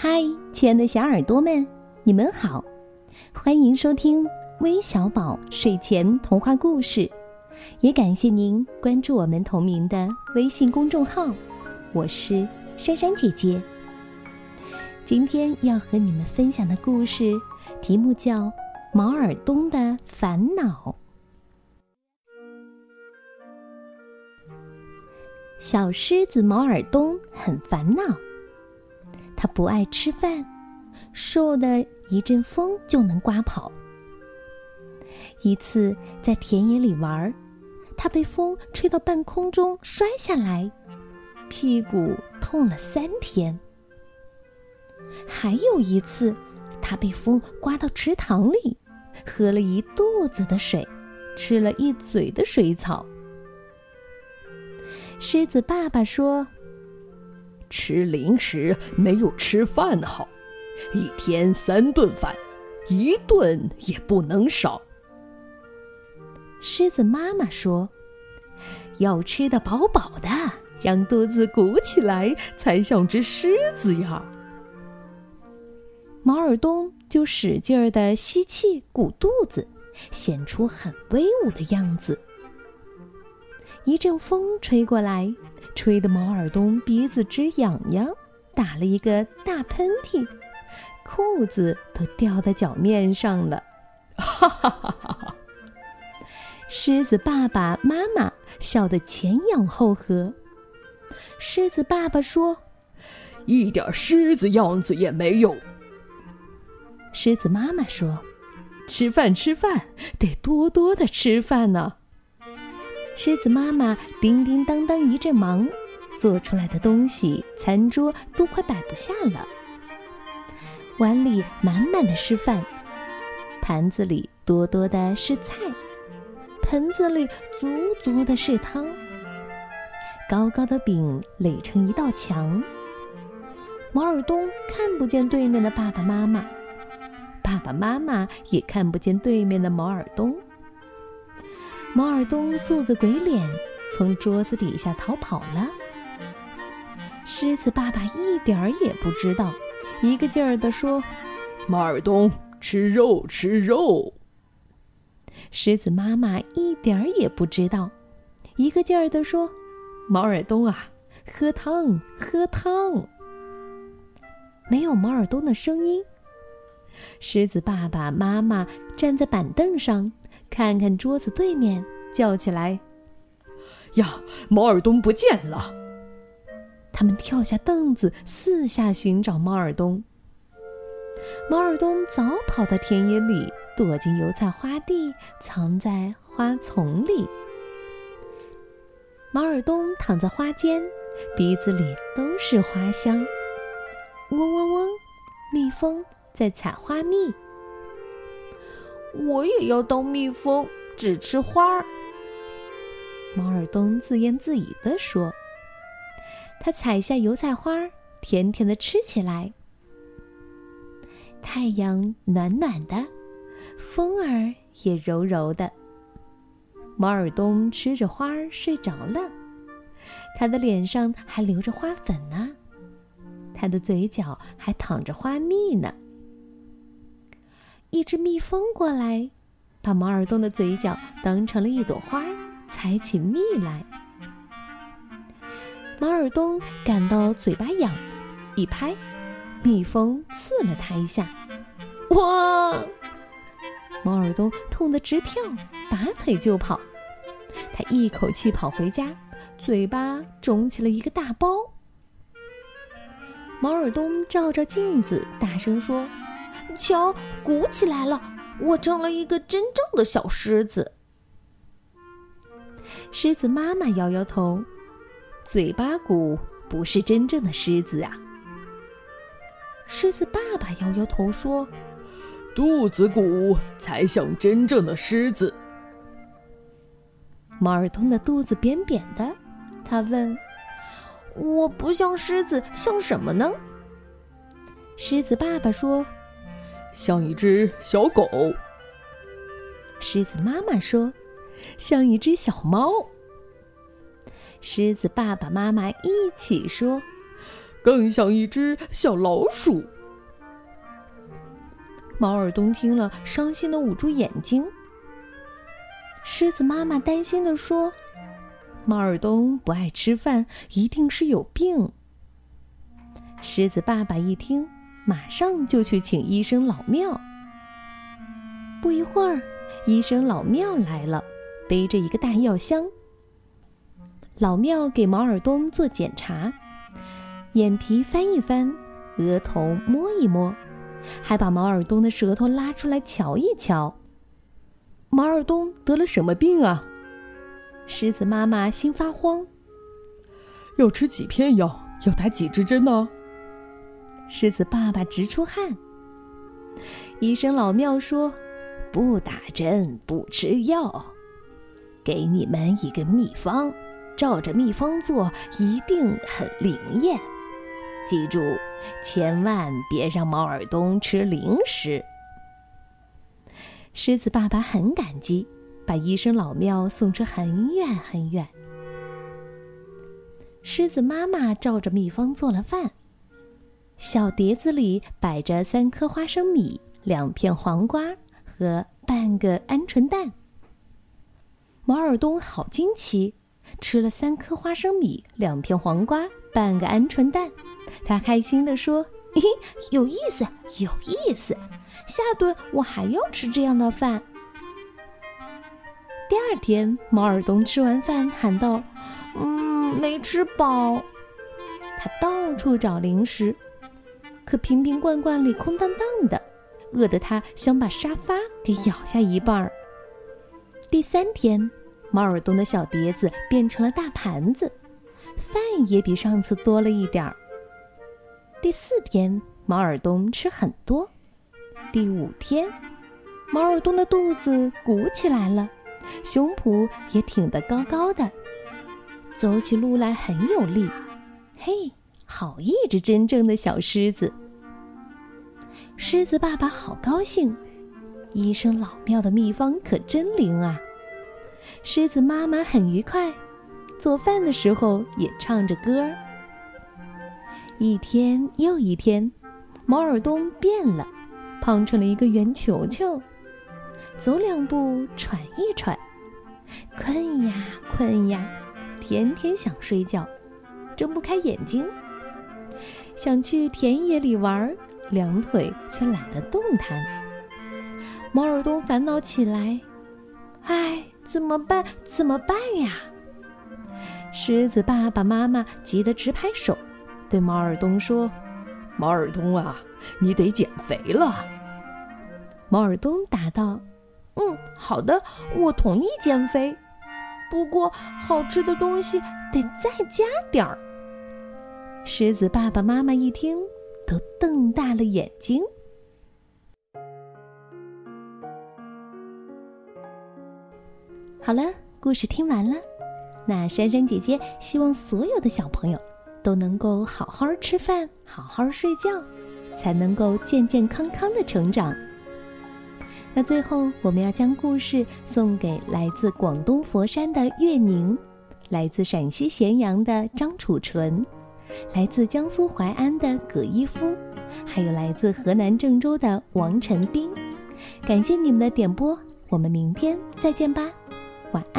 嗨，亲爱的小耳朵们，你们好，欢迎收听微小宝睡前童话故事，也感谢您关注我们同名的微信公众号。我是珊珊姐姐。今天要和你们分享的故事题目叫《毛尔东的烦恼》。小狮子毛尔东很烦恼。他不爱吃饭，瘦的一阵风就能刮跑。一次在田野里玩，他被风吹到半空中摔下来，屁股痛了三天。还有一次，他被风刮到池塘里，喝了一肚子的水，吃了一嘴的水草。狮子爸爸说。吃零食没有吃饭好，一天三顿饭，一顿也不能少。狮子妈妈说：“要吃得饱饱的，让肚子鼓起来，才像只狮子呀。”毛尔东就使劲儿的吸气，鼓肚子，显出很威武的样子。一阵风吹过来。吹得毛耳东鼻子直痒痒，打了一个大喷嚏，裤子都掉在脚面上了。哈哈哈哈哈！狮子爸爸妈妈笑得前仰后合。狮子爸爸说：“一点狮子样子也没有。”狮子妈妈说：“吃饭吃饭，得多多的吃饭呢。”狮子妈妈叮叮当当一阵忙，做出来的东西，餐桌都快摆不下了。碗里满满的是饭，盘子里多多的是菜，盆子里足足的是汤。高高的饼垒成一道墙。毛尔东看不见对面的爸爸妈妈，爸爸妈妈也看不见对面的毛尔东。毛尔东做个鬼脸，从桌子底下逃跑了。狮子爸爸一点儿也不知道，一个劲儿地说：“毛尔东，吃肉，吃肉。”狮子妈妈一点儿也不知道，一个劲儿地说：“毛尔东啊，喝汤，喝汤。”没有毛尔东的声音。狮子爸爸妈妈站在板凳上。看看桌子对面，叫起来：“呀，毛耳东不见了！”他们跳下凳子，四下寻找猫耳东。猫耳东早跑到田野里，躲进油菜花地，藏在花丛里。毛耳东躺在花间，鼻子里都是花香。嗡嗡嗡，蜜蜂在采花蜜。我也要当蜜蜂，只吃花儿。毛尔东自言自语地说：“他采下油菜花，甜甜的吃起来。太阳暖暖的，风儿也柔柔的。毛耳东吃着花儿睡着了，他的脸上还留着花粉呢，他的嘴角还淌着花蜜呢。”一只蜜蜂过来，把毛尔东的嘴角当成了一朵花，采起蜜来。毛尔东感到嘴巴痒，一拍，蜜蜂刺了他一下。哇！毛尔东痛得直跳，拔腿就跑。他一口气跑回家，嘴巴肿起了一个大包。毛尔东照照镜子，大声说。瞧，鼓起来了！我成了一个真正的小狮子。狮子妈妈摇摇头，嘴巴鼓不是真正的狮子啊。狮子爸爸摇摇头说：“肚子鼓才像真正的狮子。”毛尔东的肚子扁扁的，他问：“我不像狮子，像什么呢？”狮子爸爸说。像一只小狗，狮子妈妈说：“像一只小猫。”狮子爸爸妈妈一起说：“更像一只小老鼠。猫耳东听了，伤心的捂住眼睛。狮子妈妈担心的说：“猫耳东不爱吃饭，一定是有病。”狮子爸爸一听，马上就去请医生老庙。不一会儿，医生老庙来了，背着一个大药箱。老庙给毛尔东做检查，眼皮翻一翻，额头摸一摸。还把毛尔东的舌头拉出来瞧一瞧。毛尔东得了什么病啊？狮子妈妈心发慌。要吃几片药？要打几支针呢？狮子爸爸直出汗。医生老庙说：“不打针，不吃药，给你们一个秘方，照着秘方做，一定很灵验。记住。”千万别让毛耳东吃零食。狮子爸爸很感激，把医生老庙送出很远很远。狮子妈妈照着秘方做了饭，小碟子里摆着三颗花生米、两片黄瓜和半个鹌鹑蛋。毛尔东好惊奇，吃了三颗花生米、两片黄瓜、半个鹌鹑蛋。他开心地说：“嘿，有意思，有意思！下顿我还要吃这样的饭。”第二天，毛尔东吃完饭喊道：“嗯，没吃饱。”他到处找零食，可瓶瓶罐罐里空荡荡的，饿得他想把沙发给咬下一半儿。第三天，毛尔东的小碟子变成了大盘子，饭也比上次多了一点儿。第四天，毛尔东吃很多。第五天，毛尔东的肚子鼓起来了，胸脯也挺得高高的，走起路来很有力。嘿，好一只真正的小狮子！狮子爸爸好高兴，医生老庙的秘方可真灵啊！狮子妈妈很愉快，做饭的时候也唱着歌儿。一天又一天，毛耳东变了，胖成了一个圆球球，走两步喘一喘，困呀困呀，天天想睡觉，睁不开眼睛，想去田野里玩，两腿却懒得动弹。毛耳东烦恼起来，唉，怎么办？怎么办呀？狮子爸爸妈妈急得直拍手。对毛耳东说：“毛耳东啊，你得减肥了。”毛耳东答道：“嗯，好的，我同意减肥。不过好吃的东西得再加点儿。”狮子爸爸妈妈一听，都瞪大了眼睛。好了，故事听完了。那珊珊姐姐希望所有的小朋友。都能够好好吃饭，好好睡觉，才能够健健康康的成长。那最后，我们要将故事送给来自广东佛山的岳宁，来自陕西咸阳的张楚纯，来自江苏淮安的葛一夫，还有来自河南郑州的王晨斌。感谢你们的点播，我们明天再见吧，晚安。